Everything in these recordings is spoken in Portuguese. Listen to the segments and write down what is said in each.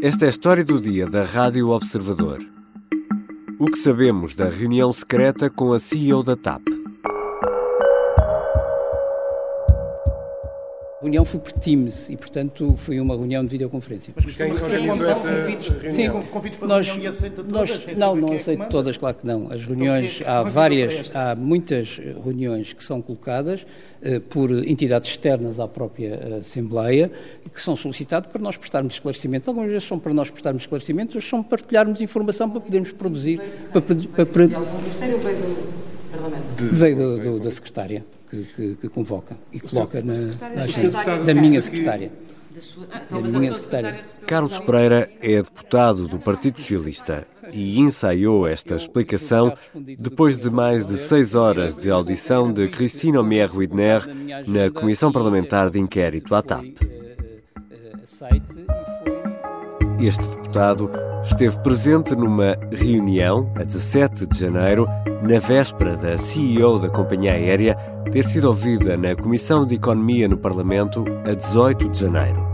Esta é a história do dia da Rádio Observador. O que sabemos da reunião secreta com a CEO da TAP? A reunião foi por Teams e, portanto, foi uma reunião de videoconferência. Mas quem organizou essa convites, Sim, com convites para nós, reunião e aceita todas? nós- sem não, saber não é aceito todas, claro que não. As Então, reuniões, é que há para várias, há muitas reuniões que são colocadas eh, por entidades externas à própria eh, Assembleia e que são solicitadas para nós prestarmos esclarecimentos. Algumas vezes são para nós prestarmos esclarecimentos, outras são para partilharmos informação para podermos produzir. Para, para, para, De veio do do- da secretária que, que- que convoca e coloca na, na agenda. da minha secretária. Da sua, ah, Da minha secretária. Carlos Pereira é deputado do Partido Socialista e ensaiou esta explicação depois de mais de seis horas de audição de Cristina Omier Widner na Comissão Parlamentar de Inquérito à TAP. Este deputado esteve presente numa reunião a 17 de janeiro, na véspera da CEO da companhia aérea ter sido ouvida na Comissão de Economia no Parlamento a 18 de janeiro.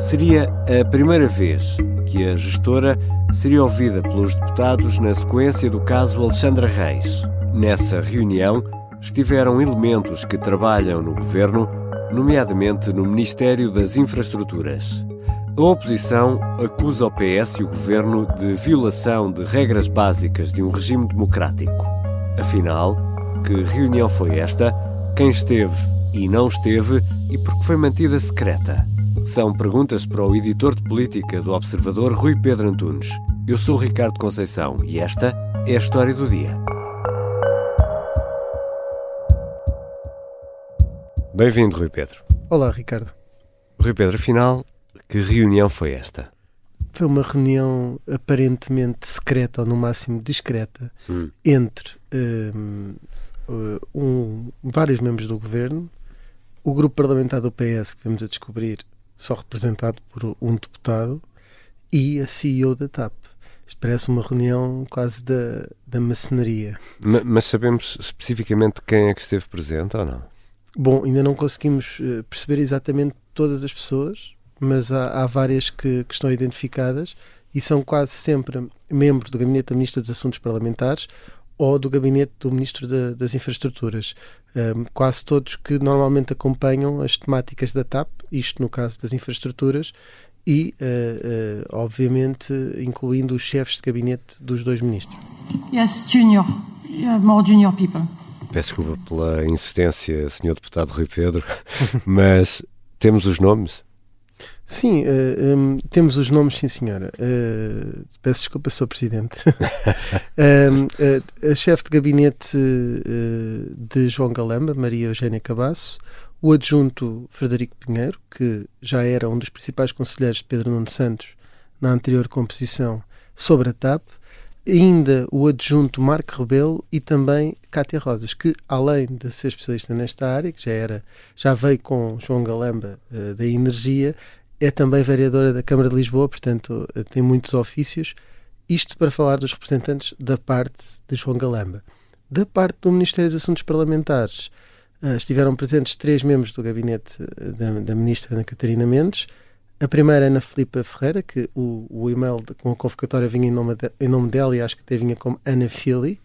Seria a primeira vez que a gestora seria ouvida pelos deputados na sequência do caso Alexandra Reis. Nessa reunião estiveram elementos que trabalham no governo, nomeadamente no Ministério das Infraestruturas. A oposição acusa o PS e o governo de violação de regras básicas de um regime democrático. Afinal, que reunião foi esta? Quem esteve e não esteve e por que foi mantida secreta? São perguntas para o editor de política do Observador Rui Pedro Antunes. Eu sou Ricardo Conceição e esta é a história do dia. Bem-vindo, Rui Pedro. Olá, Ricardo. Rui Pedro, afinal, que reunião foi esta? Foi uma reunião aparentemente secreta, ou no máximo discreta, Hum. entre hum, uh, um- vários membros do governo, o grupo parlamentar do PS, que vamos a descobrir, só representado por um deputado, e a CEO da TAP. Isto parece uma reunião quase da, da maçonaria. Ma- Mas sabemos especificamente quem é que esteve presente ou não? Bom, ainda não conseguimos eh, perceber exatamente todas as pessoas, mas há, há várias que, que estão identificadas e são quase sempre membros do Gabinete da Ministra dos Assuntos Parlamentares ou do Gabinete do Ministro da- das Infraestruturas. Ahm, quase todos que normalmente acompanham as temáticas da TAP, isto no caso das infraestruturas, e, eh, eh, obviamente, incluindo os chefes de gabinete dos dois ministros. Yes, junior. More junior people. Peço desculpa pela insistência, Sr. Deputado Rui Pedro, mas temos os nomes? Sim, eh, hum, temos os nomes, sim senhora. Eh, peço desculpa, Sr. Presidente. Hum, eh, a chefe de gabinete de João Galamba, Maria Eugénia Cabasso, o adjunto Frederico Pinheiro, que já era um dos principais conselheiros de Pedro Nuno Santos na anterior composição sobre a TAP, ainda o adjunto Marco Rebelo e também Cátia Rosas, que além de ser especialista nesta área, que já era, já veio com João Galamba eh, da Energia, é também vereadora da Câmara de Lisboa, portanto eh, tem muitos ofícios. Isto para falar dos representantes da parte de João Galamba. Da parte do Ministério dos Assuntos Parlamentares, eh, estiveram presentes três membros do gabinete da, da ministra Ana Catarina Mendes. A primeira é Ana Filipa Ferreira, que o, o e-mail de- com a convocatória vinha em nome, de- em nome dela e acho que até vinha como Ana Fili.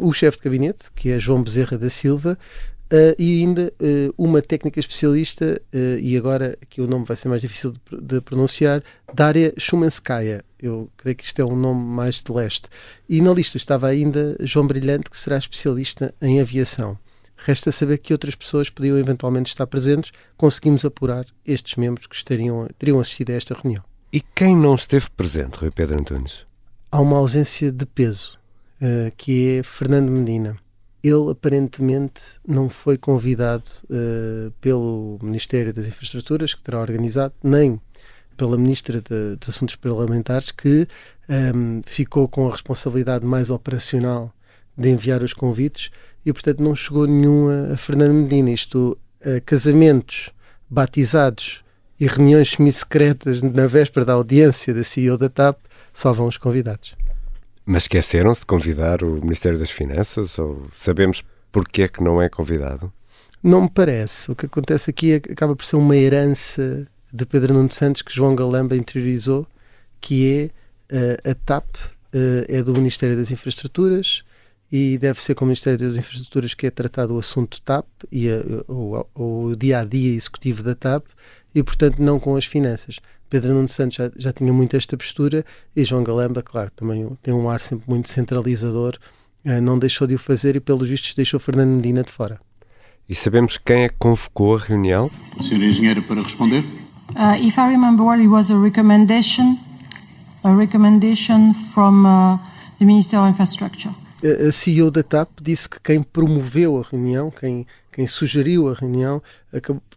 O chefe de gabinete, que é João Bezerra da Silva, eh, e ainda eh, uma técnica especialista, eh, e agora aqui o nome vai ser mais difícil de, de pronunciar, Daria Shumanskaya. Eu creio que isto é um nome mais de leste. E na lista estava ainda João Brilhante, que será especialista em aviação. Resta saber que outras pessoas podiam eventualmente estar presentes. Conseguimos apurar estes membros que estariam, teriam assistido a esta reunião. E quem não esteve presente, Rui Pedro Antunes? Há uma ausência de peso, eh, que é Fernando Medina. Ele aparentemente não foi convidado eh, pelo Ministério das Infraestruturas, que terá organizado, nem pela Ministra de- dos Assuntos Parlamentares, que ehm, ficou com a responsabilidade mais operacional de enviar os convites e, portanto, não chegou nenhum a, a Fernando Medina. Isto, eh, casamentos, batizados e reuniões semi-secretas na véspera da audiência da CEO da TAP só vão os convidados. Mas esqueceram-se de convidar o Ministério das Finanças? Ou sabemos porque é que não é convidado? Não me parece. O que acontece aqui é acaba por ser uma herança de Pedro Nuno Santos que João Galamba interiorizou, que é a TAP é do Ministério das Infraestruturas e deve ser com o Ministério das Infraestruturas que é tratado o assunto TAP e a, o, o dia a dia executivo da TAP e, portanto, não com as finanças. Pedro Nuno Santos já, já tinha muito esta postura e João Galamba, claro, também tem um ar sempre muito centralizador, não deixou de o fazer e, pelos vistos, deixou Fernando Medina de fora. E sabemos quem é que convocou a reunião? Senhor Engenheiro, para responder. Uh, if I remember well, it was a recommendation, a recommendation from uh, the Minister of Infrastructure. A CEO da TAP disse que quem promoveu a reunião, quem, quem sugeriu a reunião,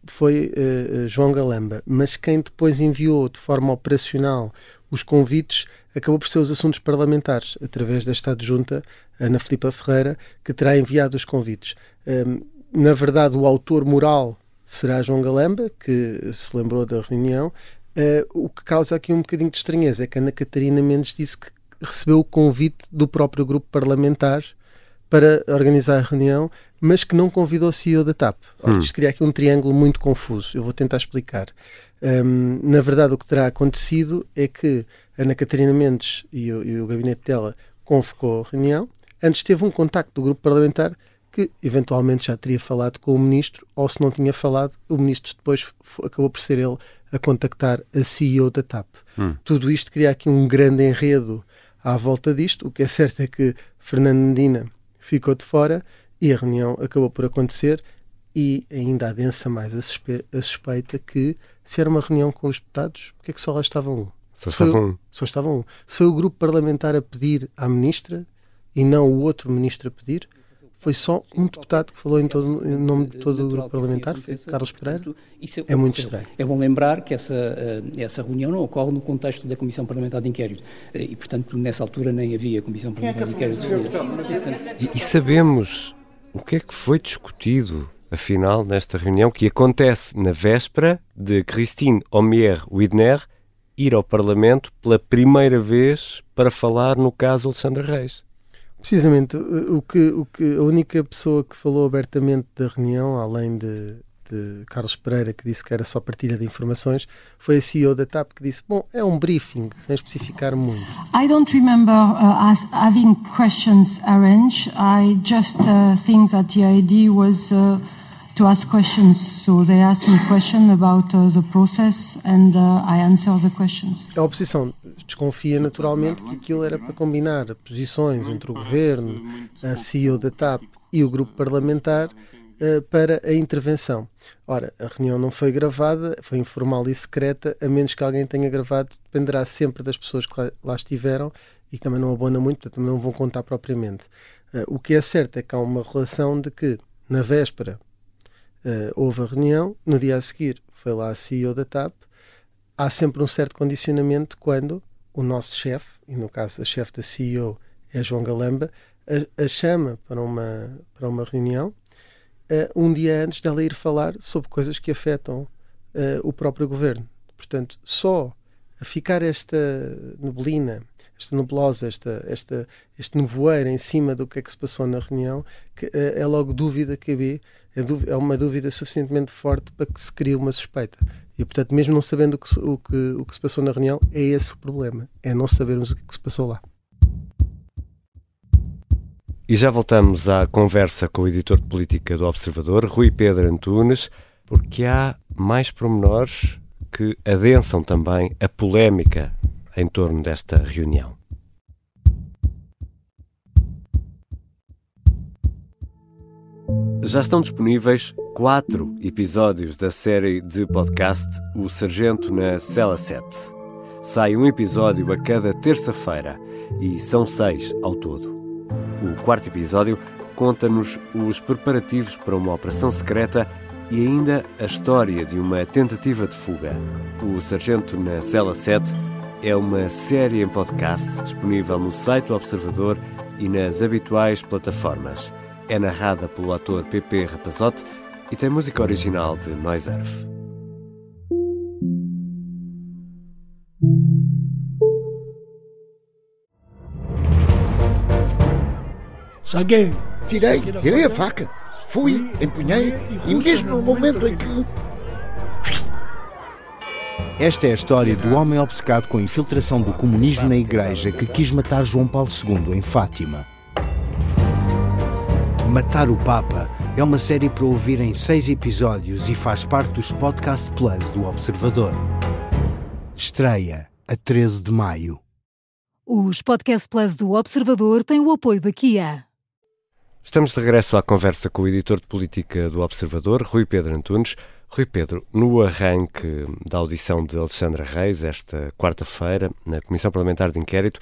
foi uh, João Galamba, mas quem depois enviou de forma operacional os convites acabou por ser os assuntos parlamentares, através desta adjunta, Ana Filipa Ferreira, que terá enviado os convites. Um, na verdade, o autor moral será João Galamba, que se lembrou da reunião. Uh, o que causa aqui um bocadinho de estranheza é que Ana Catarina Mendes disse que recebeu o convite do próprio grupo parlamentar para organizar a reunião, mas que não convidou o CEO da TAP. Hum. Isto cria aqui um triângulo muito confuso. Eu vou tentar explicar. Um, na verdade, o que terá acontecido é que Ana Catarina Mendes e o, e o gabinete dela convocou a reunião. Antes teve um contacto do grupo parlamentar que eventualmente já teria falado com o ministro, ou se não tinha falado, o ministro depois acabou por ser ele a contactar a CEO da TAP. Hum. Tudo isto cria aqui um grande enredo à volta disto. O que é certo é que Fernando Medina ficou de fora e a reunião acabou por acontecer e ainda adensa mais a, suspe a suspeita que se era uma reunião com os deputados, porque é que só lá estava um? Só estava um. Só estava um. Foi o grupo parlamentar a pedir à ministra e não o outro ministro a pedir? Foi só um deputado que falou em, todo, em nome de todo o grupo parlamentar, foi Carlos Pereira. É muito estranho. É bom lembrar que essa, eh, essa reunião não ocorre no contexto da Comissão Parlamentar de Inquérito eh, e, portanto, nessa altura nem havia Comissão Parlamentar de Inquérito. E, e sabemos o que é que foi discutido, afinal, nesta reunião que acontece na véspera de Christine Omier-Widner ir ao Parlamento pela primeira vez para falar no caso Alexandre Reis. Precisamente, o que, o que a única pessoa que falou abertamente da reunião, além de, de Carlos Pereira, que disse que era só partilha de informações, foi a CEO da TAP que disse: Bom, é um briefing, sem especificar muito. I don't remember uh, as having questions arranged. I just uh, think that the idea was. Uh, to ask questions. So they me questions about uh, the process and uh, I answer the questions. A oposição desconfia naturalmente que aquilo era para combinar posições entre o governo, a CEO da TAP e o grupo parlamentar uh, para a intervenção. Ora, a reunião não foi gravada, foi informal e secreta, a menos que alguém tenha gravado, dependerá sempre das pessoas que lá, lá estiveram e também não abona muito, portanto não vão contar propriamente. Uh, o que é certo é que há uma relação de que, na véspera, uh, houve a reunião, no dia a seguir foi lá a CEO da TAP. Há sempre um certo condicionamento quando o nosso chefe, e no caso a chefe da CEO é João Galamba, a, a chama para uma, para uma reunião uh, um dia antes dela ir falar sobre coisas que afetam uh, o próprio governo. Portanto, só a ficar esta neblina esta nebulosa, esta, esta, este nevoeiro em cima do que é que se passou na reunião, que é, é logo dúvida que havia, é, uma dúvida suficientemente forte para que se crie uma suspeita. E, portanto, mesmo não sabendo o que, o, que, o que se passou na reunião, é esse o problema, é não sabermos o que, que se passou lá. E já voltamos à conversa com o editor de política do Observador, Rui Pedro Antunes, porque há mais pormenores que adensam também a polémica em torno desta reunião. Já estão disponíveis quatro episódios da série de podcast O Sargento na Cela 7. Sai um episódio a cada terça-feira e são seis ao todo. O quarto episódio conta-nos os preparativos para uma operação secreta e ainda a história de uma tentativa de fuga. O Sargento na Cela 7 é uma série em podcast disponível no site do Observador e nas habituais plataformas. É narrada pelo ator Pepe Rapazote e tem música original de Noiserve. Sangue! Tirei, tirei a faca. Fui, empunhei e mesmo no momento em que Esta é a história do homem obcecado com a infiltração do comunismo na igreja que quis matar João Paulo II em Fátima. Matar o Papa é uma série para ouvir em seis episódios e faz parte dos Podcast Plus do Observador. Estreia a 13 de maio. Os Podcast Plus do Observador têm o apoio da Kia. Estamos de regresso à conversa com o editor de política do Observador, Rui Pedro Antunes. Rui Pedro, no arranque da audição de Alexandra Reis, esta quarta-feira, na Comissão Parlamentar de Inquérito,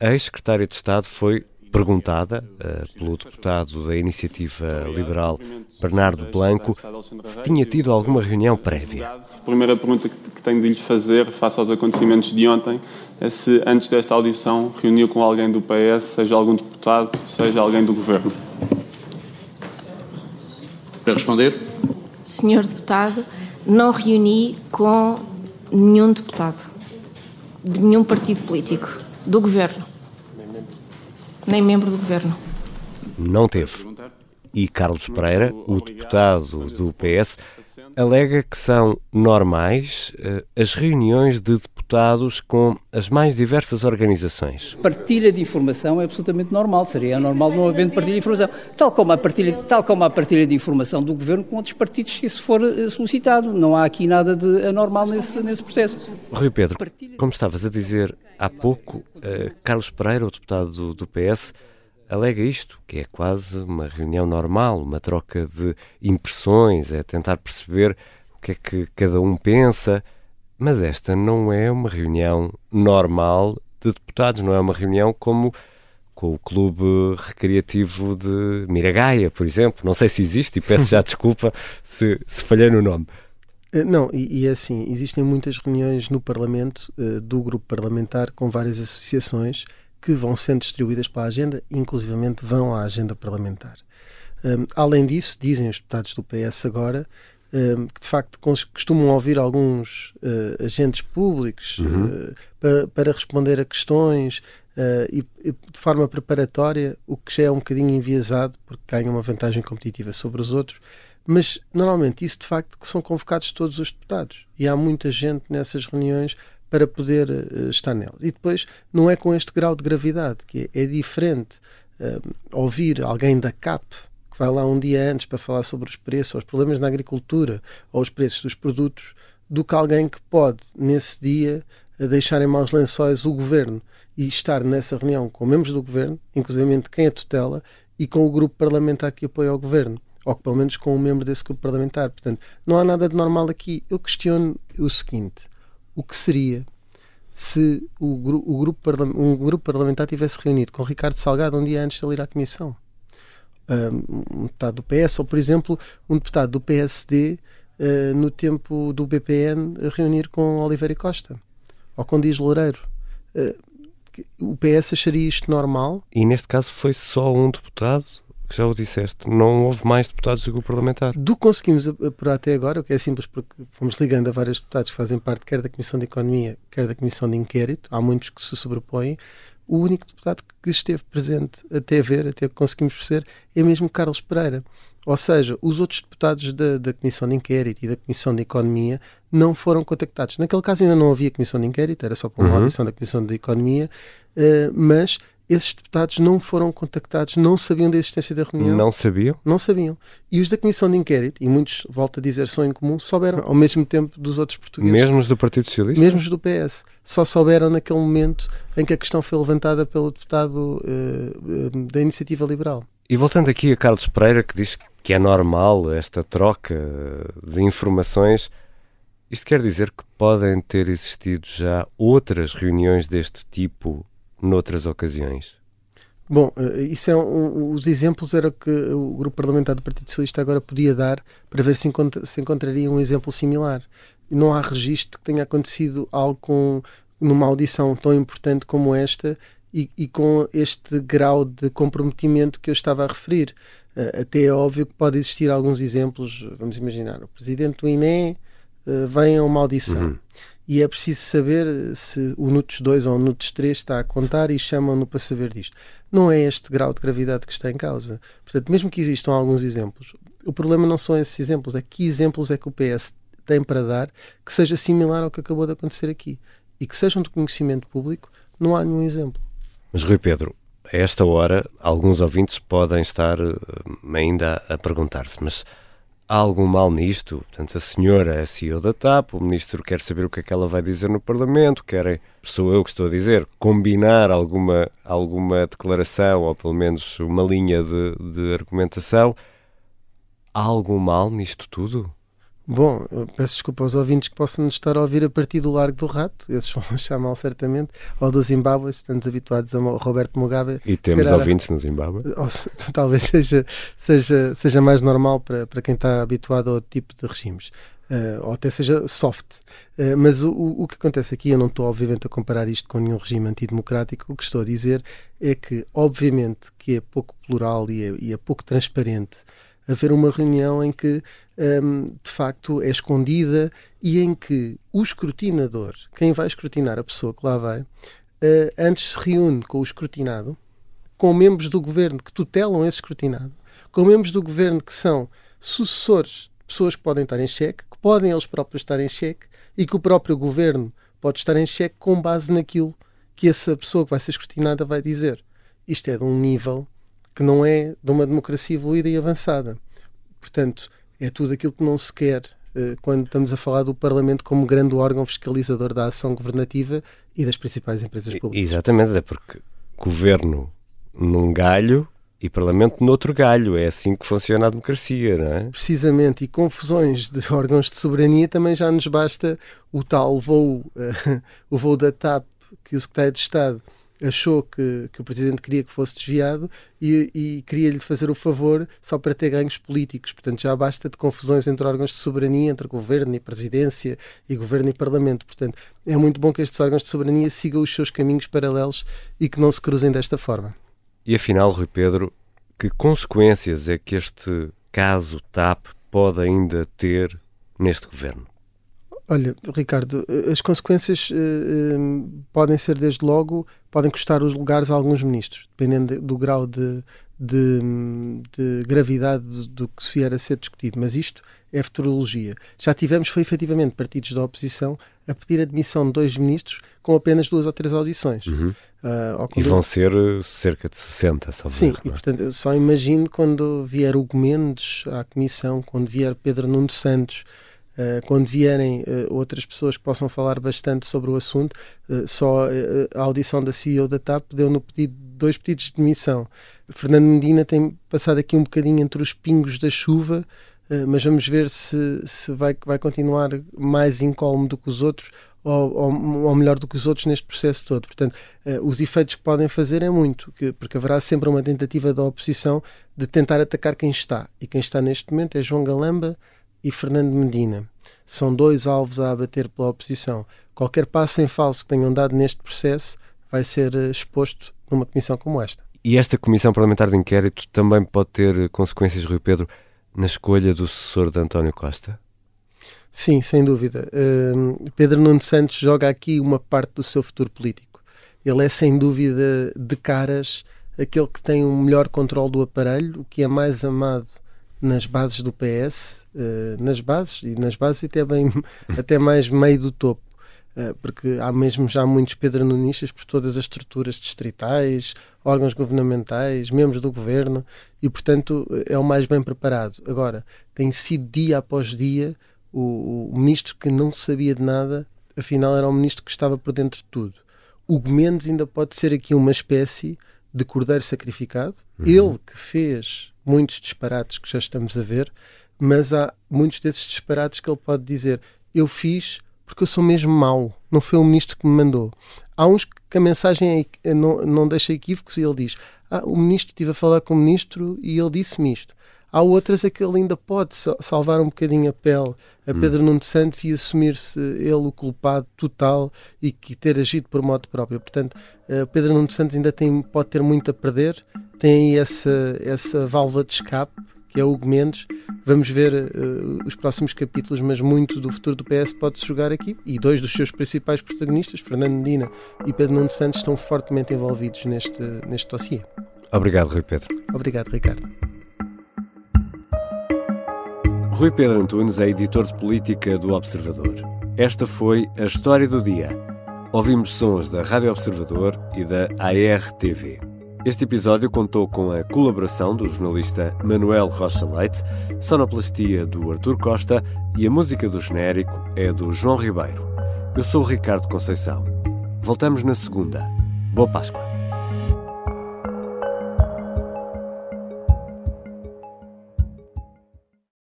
a ex-secretária de Estado foi perguntada uh, pelo deputado da Iniciativa Liberal, Bernardo Blanco, se tinha tido alguma reunião prévia. A primeira pergunta que tenho de lhe fazer, face aos acontecimentos de ontem, é se antes desta audição reuniu com alguém do PS, seja algum deputado, seja alguém do Governo. Para responder? Senhor Deputado, não reuni com nenhum deputado de nenhum partido político do Governo. Nem membro do Governo. Não teve. E Carlos Pereira, o deputado do PS, alega que são normais uh, as reuniões de deputados com as mais diversas organizações. Partilha de informação é absolutamente normal, seria normal não havendo partilha de informação, tal como a partilha, tal como a partilha de informação do governo com outros partidos se isso for uh, solicitado. Não há aqui nada de anormal nesse, nesse processo. Rui Pedro, como estavas a dizer há pouco, uh, Carlos Pereira, o deputado do, do PS, alega isto, que é quase uma reunião normal, uma troca de impressões, é tentar perceber o que é que cada um pensa, mas esta não é uma reunião normal de deputados, não é uma reunião como com o Clube Recreativo de Miragaia, por exemplo. Não sei se existe e peço já desculpa se, se falhei no nome. Não, e, é assim, existem muitas reuniões no Parlamento uh, do grupo parlamentar com várias associações que vão sendo distribuídas pela agenda, inclusivamente vão à agenda parlamentar. Além disso, dizem os deputados do PS agora um, que de facto costumam ouvir alguns uh, agentes públicos uhum. uh, para, para, responder a questões uh, e, e, de forma preparatória, o que já é um bocadinho enviesado porque ganha uma vantagem competitiva sobre os outros. Mas normalmente isso de facto são convocados todos os deputados e há muita gente nessas reuniões para poder estar nelas. E depois não é com este grau de gravidade, que é, é diferente ouvir alguém da CAP que vai lá um dia antes para falar sobre os preços, os problemas na agricultura ou os preços dos produtos, do que alguém que pode, nesse dia, deixar em maus lençóis o governo e estar nessa reunião com membros do governo, inclusive quem a tutela, e com o grupo parlamentar que apoia o governo ou pelo menos com um membro desse grupo parlamentar. Portanto, não há nada de normal aqui. Eu questiono o seguinte: o que seria se o, o grupo, um grupo parlamentar tivesse reunido com Ricardo Salgado um dia antes de ele ir à Comissão. Um deputado do PS, ou por exemplo, um deputado do PSD uh, ah, no tempo do BPN reunir com Oliveira Costa ou com Dias Loureiro. Uh, o PS acharia isto normal? E neste caso foi só um deputado que já o disseste, não houve mais deputados do grupo parlamentar. Do que conseguimos apurar até agora, o que é simples porque fomos ligando a vários deputados que fazem parte quer da Comissão de Economia, quer da Comissão de Inquérito, há muitos que se sobrepõem, o único deputado que esteve presente até ver, até conseguimos perceber, é mesmo Carlos Pereira. Ou seja, os outros deputados da, da Comissão de Inquérito e da Comissão de Economia não foram contactados. Naquele caso ainda não havia Comissão de Inquérito, era só para uma uhum. audição da Comissão de Economia, uh, mas esses deputados não foram contactados, não sabiam da existência da reunião. Não sabiam? Não sabiam. E os da Comissão de Inquérito, e muitos, volto a dizer, são em comum, souberam ao mesmo tempo dos outros portugueses. Mesmos do Partido Socialista? Mesmos do PS. Só souberam naquele momento em que a questão foi levantada pelo deputado uh, uh, da Iniciativa Liberal. E voltando aqui a Carlos Pereira, que diz que é normal esta troca de informações, isto quer dizer que podem ter existido já outras reuniões deste tipo noutras ocasiões? Bom, eh, isso é um, os exemplos era que o grupo parlamentar do Partido Socialista agora podia dar para ver se, encontra, se encontraria um exemplo similar. Não há registro que tenha acontecido algo com, numa audição tão importante como esta e, e, com este grau de comprometimento que eu estava a referir. Eh, até é óbvio que pode existir alguns exemplos. Vamos imaginar, o presidente do INE uh, vem a uma audição. Uhum e é preciso saber se o NUTS 2 ou o NUTS 3 está a contar e chamam-no para saber disto. Não é este grau de gravidade que está em causa. Portanto, mesmo que existam alguns exemplos, o problema não são esses exemplos, é que exemplos é que o PS tem para dar que seja similar ao que acabou de acontecer aqui e que sejam de conhecimento público, não há nenhum exemplo. Mas, Rui Pedro, a esta hora, alguns ouvintes podem estar uh, ainda a perguntar-se, mas há algum mal nisto? Portanto, a senhora é CEO da TAP, o ministro quer saber o que é que ela vai dizer no Parlamento, querem, sou eu que estou a dizer, combinar alguma, alguma declaração ou pelo menos uma linha de, de argumentação. Há algum mal nisto tudo? Bom, peço desculpa aos ouvintes que possam nos estar a ouvir a partir do Largo do Rato, esses vão achar mal certamente, ou do Zimbábue, estamos habituados a Roberto Mugabe. E temos calhar, ouvintes no Zimbábue. talvez seja, seja, seja mais normal para, para quem está habituado ao tipo de regimes. Uh, ou até seja soft. Uh, mas o, o que acontece aqui, eu não estou obviamente a comparar isto com nenhum regime antidemocrático, o que estou a dizer é que, obviamente, que é pouco plural e é, e é pouco transparente haver uma reunião em que um, de facto é escondida e em que o escrutinador, quem vai escrutinar a pessoa que lá vai, uh, antes se reúne com o escrutinado, com membros do governo que tutelam esse escrutinado, com membros do governo que são sucessores de pessoas que podem estar em xeque, que podem eles próprios estar em xeque e que o próprio governo pode estar em xeque com base naquilo que essa pessoa que vai ser escrutinada vai dizer. Isto é de um nível que não é de uma democracia evoluída e avançada. Portanto, é tudo aquilo que não se quer uh, quando estamos a falar do Parlamento como grande órgão fiscalizador da ação governativa e das principais empresas públicas. Exatamente, é porque governo num galho e Parlamento noutro galho. É assim que funciona a democracia, não é? Precisamente, e confusões de órgãos de soberania também já nos basta o tal voo, uh, o voo da TAP que o Secretário de Estado achou que, que o presidente queria que fosse desviado e, e queria-lhe fazer o favor só para ter ganhos políticos. Portanto, já basta de confusões entre órgãos de soberania, entre governo e presidência e governo e parlamento. Portanto, é muito bom que estes órgãos de soberania sigam os seus caminhos paralelos e que não se cruzem desta forma. E afinal, Rui Pedro, que consequências é que este caso TAP pode ainda ter neste governo? Olha, Ricardo, as consequências uh, podem ser, desde logo, podem custar os lugares a alguns ministros, dependendo de, do grau de, de, de gravidade do, que se vier a ser discutido. Mas isto é futurologia. Já tivemos, foi efetivamente, partidos da oposição a pedir a demissão de dois ministros com apenas duas ou três audições. Uhum. Uh, e vão ser cerca de 60, só Sim, ver, e portanto, só imagino quando vier Hugo Mendes à Comissão, quando vier Pedro Nuno Santos Uh, quando vierem uh, outras pessoas que possam falar bastante sobre o assunto, uh, só a audição da CEO da TAP deu no pedido dois pedidos de demissão. Fernando Medina tem passado aqui um bocadinho entre os pingos da chuva, mas vamos ver se, se vai, vai continuar mais incólume do que os outros ou, ou, ou, melhor do que os outros neste processo todo. Portanto, os efeitos que podem fazer é muito, que, porque haverá sempre uma tentativa da oposição de tentar atacar quem está. E quem está neste momento é João Galamba, e Fernando Medina. São dois alvos a abater pela oposição. Qualquer passo em falso que tenham dado neste processo vai ser eh, exposto numa comissão como esta. E esta comissão parlamentar de inquérito também pode ter consequências, Rui Pedro, na escolha do sucessor de António Costa? Sim, sem dúvida. Uh, Pedro Nuno Santos joga aqui uma parte do seu futuro político. Ele é, sem dúvida, de caras aquele que tem o melhor controle do aparelho, o que é mais amado nas bases do PS, uh, eh, nas bases, e nas bases até, bem, até mais meio do topo, uh, porque há mesmo já muitos pedronunistas por todas as estruturas distritais, órgãos governamentais, membros do governo, e portanto é o mais bem preparado. Agora, tem sido dia após dia o, o ministro que não sabia de nada, afinal era o ministro que estava por dentro de tudo. O Mendes ainda pode ser aqui uma espécie de cordeiro sacrificado, uhum. ele que fez muitos disparates que já estamos a ver, mas há muitos desses disparates que ele pode dizer: Eu fiz porque eu sou mesmo mau, não foi o ministro que me mandou. Há uns que a mensagem é, não, não deixa equívocos e ele diz: ah, O ministro, estive a falar com o ministro e ele disse-me isto. Há outras a que ele ainda pode salvar um bocadinho a pele a hum. Pedro hum. Nuno Santos e assumir-se ele o culpado total e que ter agido por modo próprio. Portanto, uh, Pedro Nuno Santos ainda tem, pode ter muito a perder, tem aí essa, essa válvula de escape que é Hugo Mendes. Vamos ver uh, os próximos capítulos, mas muito do futuro do PS pode-se jogar aqui. E dois dos seus principais protagonistas, Fernando Medina e Pedro Nuno Santos, estão fortemente envolvidos neste, neste dossiê. Obrigado, Rui Pedro. Obrigado, Ricardo. Rui Pedro Antunes é editor de política do Observador. Esta foi a história do dia. Ouvimos sons da Rádio Observador e da ARTV. Este episódio contou com a colaboração do jornalista Manuel Rocha Leite, sonoplastia do Artur Costa e a música do genérico é do João Ribeiro. Eu sou o Ricardo Conceição. Voltamos na segunda. Boa Páscoa.